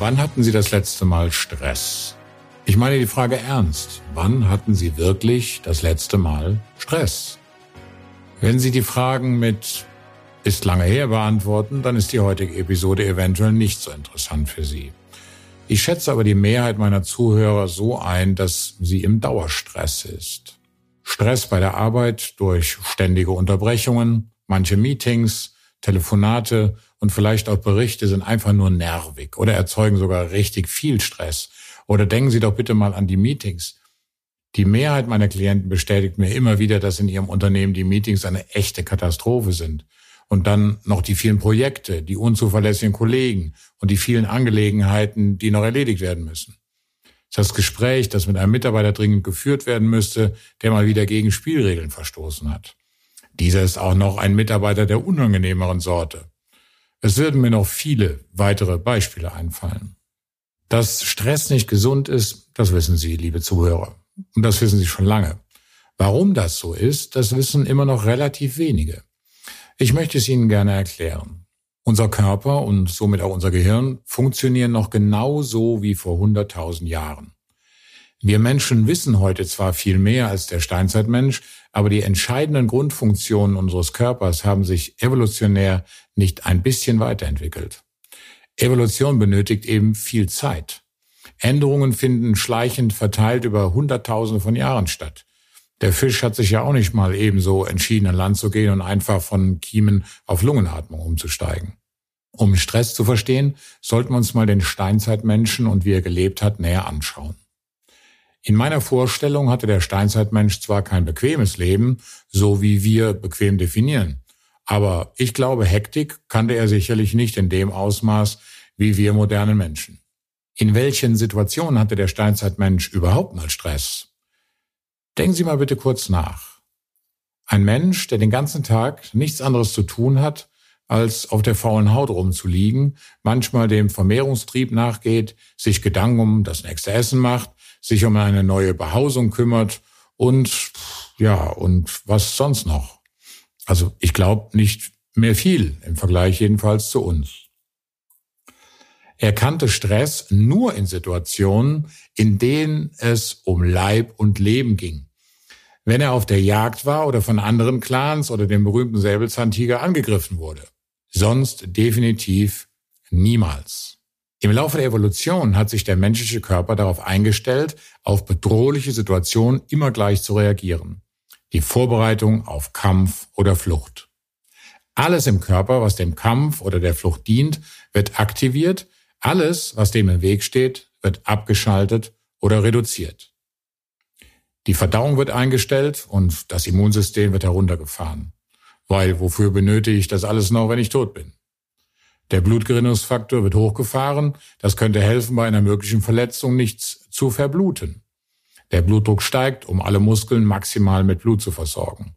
Wann hatten Sie das letzte Mal Stress? Ich meine die Frage ernst. Wann hatten Sie wirklich das letzte Mal Stress? Wenn Sie die Fragen mit ist lange her beantworten, dann ist die heutige Episode eventuell nicht so interessant für Sie. Ich schätze aber die Mehrheit meiner Zuhörer so ein, dass sie im Dauerstress ist. Stress bei der Arbeit durch ständige Unterbrechungen, manche Meetings, Telefonate und vielleicht auch Berichte sind einfach nur nervig oder erzeugen sogar richtig viel Stress. Oder denken Sie doch bitte mal an die Meetings. Die Mehrheit meiner Klienten bestätigt mir immer wieder, dass in ihrem Unternehmen die Meetings eine echte Katastrophe sind. Und dann noch die vielen Projekte, die unzuverlässigen Kollegen und die vielen Angelegenheiten, die noch erledigt werden müssen. Das Gespräch, das mit einem Mitarbeiter dringend geführt werden müsste, der mal wieder gegen Spielregeln verstoßen hat. Dieser ist auch noch ein Mitarbeiter der unangenehmeren Sorte. Es würden mir noch viele weitere Beispiele einfallen. Dass Stress nicht gesund ist, das wissen Sie, liebe Zuhörer. Und das wissen Sie schon lange. Warum das so ist, das wissen immer noch relativ wenige. Ich möchte es Ihnen gerne erklären. Unser Körper und somit auch unser Gehirn funktionieren noch genau so wie vor 100.000 Jahren. Wir Menschen wissen heute zwar viel mehr als der Steinzeitmensch, aber die entscheidenden Grundfunktionen unseres Körpers haben sich evolutionär nicht ein bisschen weiterentwickelt. Evolution benötigt eben viel Zeit. Änderungen finden schleichend verteilt über Hunderttausende von Jahren statt. Der Fisch hat sich ja auch nicht mal ebenso entschieden, an Land zu gehen und einfach von Kiemen auf Lungenatmung umzusteigen. Um Stress zu verstehen, sollten wir uns mal den Steinzeitmenschen und wie er gelebt hat näher anschauen. In meiner Vorstellung hatte der Steinzeitmensch zwar kein bequemes Leben, so wie wir bequem definieren, aber ich glaube, Hektik kannte er sicherlich nicht in dem Ausmaß wie wir modernen Menschen. In welchen Situationen hatte der Steinzeitmensch überhaupt mal Stress? Denken Sie mal bitte kurz nach. Ein Mensch, der den ganzen Tag nichts anderes zu tun hat, als auf der faulen Haut rumzuliegen, manchmal dem Vermehrungstrieb nachgeht, sich Gedanken um das nächste Essen macht, sich um eine neue Behausung kümmert und ja, und was sonst noch. Also ich glaube nicht mehr viel im Vergleich jedenfalls zu uns. Er kannte Stress nur in Situationen, in denen es um Leib und Leben ging. Wenn er auf der Jagd war oder von anderen Clans oder dem berühmten Säbelzahntiger angegriffen wurde. Sonst definitiv niemals. Im Laufe der Evolution hat sich der menschliche Körper darauf eingestellt, auf bedrohliche Situationen immer gleich zu reagieren. Die Vorbereitung auf Kampf oder Flucht. Alles im Körper, was dem Kampf oder der Flucht dient, wird aktiviert. Alles, was dem im Weg steht, wird abgeschaltet oder reduziert. Die Verdauung wird eingestellt und das Immunsystem wird heruntergefahren. Weil wofür benötige ich das alles noch, wenn ich tot bin? Der Blutgerinnungsfaktor wird hochgefahren. Das könnte helfen, bei einer möglichen Verletzung nichts zu verbluten. Der Blutdruck steigt, um alle Muskeln maximal mit Blut zu versorgen.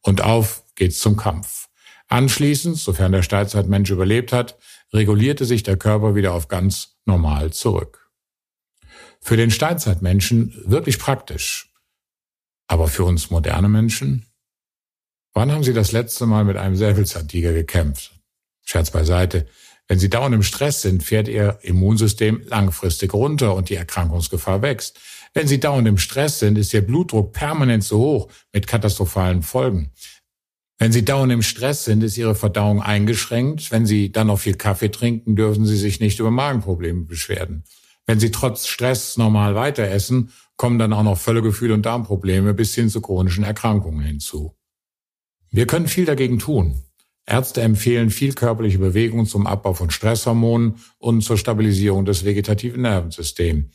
Und auf geht's zum Kampf. Anschließend, sofern der Steinzeitmensch überlebt hat, regulierte sich der Körper wieder auf ganz normal zurück. Für den Steinzeitmenschen wirklich praktisch. Aber für uns moderne Menschen? Wann haben Sie das letzte Mal mit einem Säbelzahntiger gekämpft? Scherz beiseite. Wenn Sie dauernd im Stress sind, fährt Ihr Immunsystem langfristig runter und die Erkrankungsgefahr wächst. Wenn Sie dauernd im Stress sind, ist Ihr Blutdruck permanent zu hoch mit katastrophalen Folgen. Wenn Sie dauernd im Stress sind, ist Ihre Verdauung eingeschränkt. Wenn Sie dann noch viel Kaffee trinken, dürfen Sie sich nicht über Magenprobleme beschweren. Wenn Sie trotz Stress normal weiter essen, kommen dann auch noch Völlegefühl und Darmprobleme bis hin zu chronischen Erkrankungen hinzu. Wir können viel dagegen tun. Ärzte empfehlen viel körperliche Bewegung zum Abbau von Stresshormonen und zur Stabilisierung des vegetativen Nervensystems.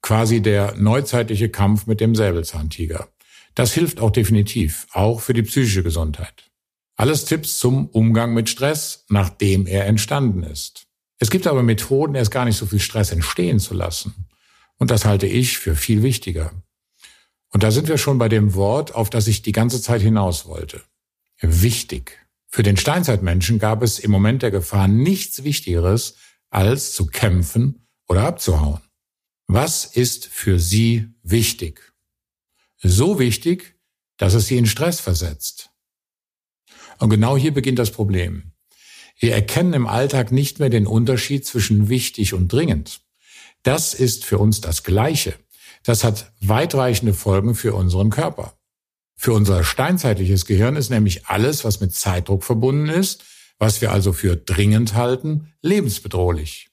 Quasi der neuzeitliche Kampf mit dem Säbelzahntiger. Das hilft auch definitiv, auch für die psychische Gesundheit. Alles Tipps zum Umgang mit Stress, nachdem er entstanden ist. Es gibt aber Methoden, erst gar nicht so viel Stress entstehen zu lassen. Und das halte ich für viel wichtiger. Und da sind wir schon bei dem Wort, auf das ich die ganze Zeit hinaus wollte. Wichtig. Für den Steinzeitmenschen gab es im Moment der Gefahr nichts Wichtigeres, als zu kämpfen oder abzuhauen. Was ist für sie wichtig? So wichtig, dass es sie in Stress versetzt. Und genau hier beginnt das Problem. Wir erkennen im Alltag nicht mehr den Unterschied zwischen wichtig und dringend. Das ist für uns das Gleiche. Das hat weitreichende Folgen für unseren Körper. Für unser steinzeitliches Gehirn ist nämlich alles, was mit Zeitdruck verbunden ist, was wir also für dringend halten, lebensbedrohlich.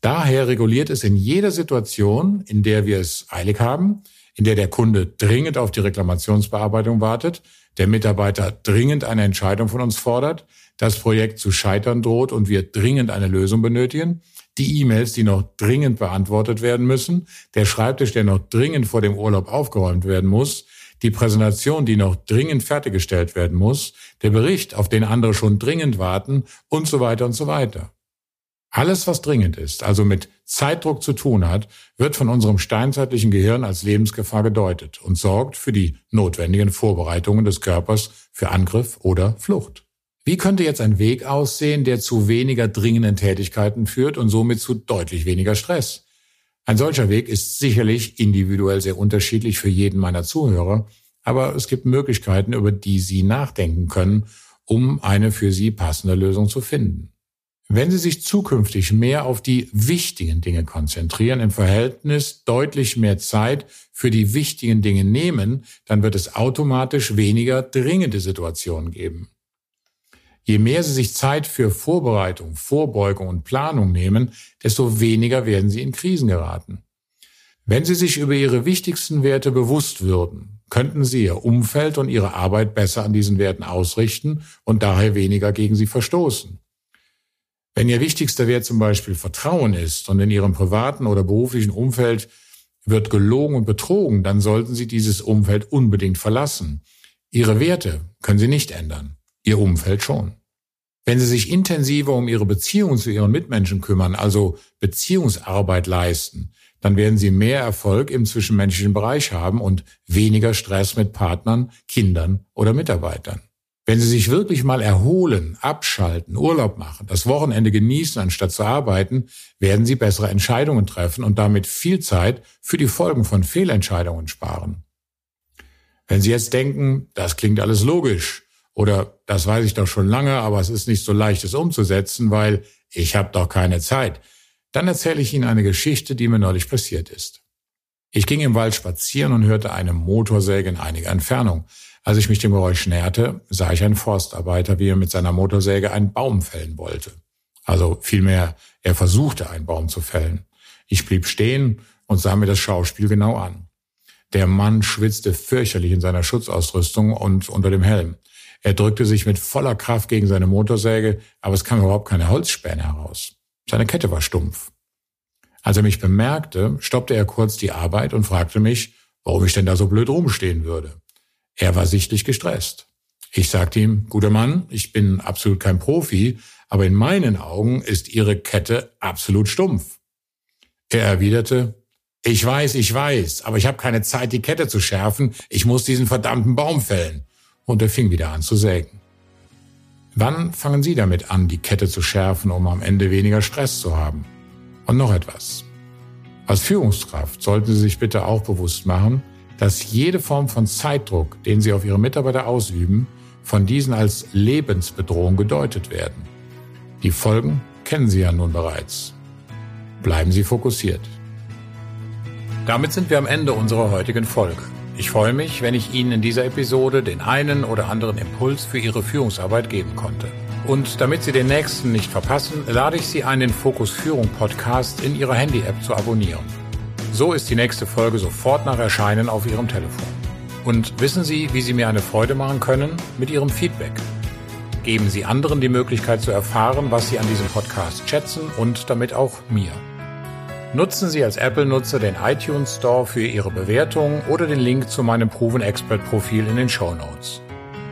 Daher reguliert es in jeder Situation, in der wir es eilig haben, in der der Kunde dringend auf die Reklamationsbearbeitung wartet, der Mitarbeiter dringend eine Entscheidung von uns fordert, das Projekt zu scheitern droht und wir dringend eine Lösung benötigen, die E-Mails, die noch dringend beantwortet werden müssen, der Schreibtisch, der noch dringend vor dem Urlaub aufgeräumt werden muss, die Präsentation, die noch dringend fertiggestellt werden muss, der Bericht, auf den andere schon dringend warten und so weiter und so weiter. Alles, was dringend ist, also mit Zeitdruck zu tun hat, wird von unserem steinzeitlichen Gehirn als Lebensgefahr gedeutet und sorgt für die notwendigen Vorbereitungen des Körpers für Angriff oder Flucht. Wie könnte jetzt ein Weg aussehen, der zu weniger dringenden Tätigkeiten führt und somit zu deutlich weniger Stress? Ein solcher Weg ist sicherlich individuell sehr unterschiedlich für jeden meiner Zuhörer, aber es gibt Möglichkeiten, über die Sie nachdenken können, um eine für Sie passende Lösung zu finden. Wenn Sie sich zukünftig mehr auf die wichtigen Dinge konzentrieren, im Verhältnis deutlich mehr Zeit für die wichtigen Dinge nehmen, dann wird es automatisch weniger dringende Situationen geben. Je mehr Sie sich Zeit für Vorbereitung, Vorbeugung und Planung nehmen, desto weniger werden Sie in Krisen geraten. Wenn Sie sich über Ihre wichtigsten Werte bewusst würden, könnten Sie Ihr Umfeld und Ihre Arbeit besser an diesen Werten ausrichten und daher weniger gegen sie verstoßen. Wenn Ihr wichtigster Wert zum Beispiel Vertrauen ist und in Ihrem privaten oder beruflichen Umfeld wird gelogen und betrogen, dann sollten Sie dieses Umfeld unbedingt verlassen. Ihre Werte können Sie nicht ändern, Ihr Umfeld schon. Wenn Sie sich intensiver um Ihre Beziehungen zu Ihren Mitmenschen kümmern, also Beziehungsarbeit leisten, dann werden Sie mehr Erfolg im zwischenmenschlichen Bereich haben und weniger Stress mit Partnern, Kindern oder Mitarbeitern. Wenn Sie sich wirklich mal erholen, abschalten, Urlaub machen, das Wochenende genießen, anstatt zu arbeiten, werden Sie bessere Entscheidungen treffen und damit viel Zeit für die Folgen von Fehlentscheidungen sparen. Wenn Sie jetzt denken, das klingt alles logisch oder das weiß ich doch schon lange, aber es ist nicht so leicht, es umzusetzen, weil ich habe doch keine Zeit, dann erzähle ich Ihnen eine Geschichte, die mir neulich passiert ist. Ich ging im Wald spazieren und hörte eine Motorsäge in einiger Entfernung. Als ich mich dem Geräusch näherte, sah ich einen Forstarbeiter, wie er mit seiner Motorsäge einen Baum fällen wollte. Also vielmehr, er versuchte, einen Baum zu fällen. Ich blieb stehen und sah mir das Schauspiel genau an. Der Mann schwitzte fürchterlich in seiner Schutzausrüstung und unter dem Helm. Er drückte sich mit voller Kraft gegen seine Motorsäge, aber es kam überhaupt keine Holzspäne heraus. Seine Kette war stumpf. Als er mich bemerkte, stoppte er kurz die Arbeit und fragte mich, warum ich denn da so blöd rumstehen würde. Er war sichtlich gestresst. Ich sagte ihm, guter Mann, ich bin absolut kein Profi, aber in meinen Augen ist Ihre Kette absolut stumpf. Er erwiderte, ich weiß, ich weiß, aber ich habe keine Zeit, die Kette zu schärfen, ich muss diesen verdammten Baum fällen. Und er fing wieder an zu sägen. Wann fangen Sie damit an, die Kette zu schärfen, um am Ende weniger Stress zu haben? Und noch etwas. Als Führungskraft sollten Sie sich bitte auch bewusst machen, dass jede Form von Zeitdruck, den Sie auf Ihre Mitarbeiter ausüben, von diesen als Lebensbedrohung gedeutet werden. Die Folgen kennen Sie ja nun bereits. Bleiben Sie fokussiert. Damit sind wir am Ende unserer heutigen Folge. Ich freue mich, wenn ich Ihnen in dieser Episode den einen oder anderen Impuls für Ihre Führungsarbeit geben konnte. Und damit Sie den nächsten nicht verpassen, lade ich Sie ein, den Fokus Führung Podcast in Ihrer Handy-App zu abonnieren. So ist die nächste Folge sofort nach Erscheinen auf Ihrem Telefon. Und wissen Sie, wie Sie mir eine Freude machen können? Mit Ihrem Feedback. Geben Sie anderen die Möglichkeit zu erfahren, was Sie an diesem Podcast schätzen und damit auch mir. Nutzen Sie als Apple-Nutzer den iTunes Store für Ihre Bewertung oder den Link zu meinem Proven Expert Profil in den Show Notes.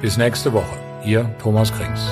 Bis nächste Woche. Ihr Thomas Krings.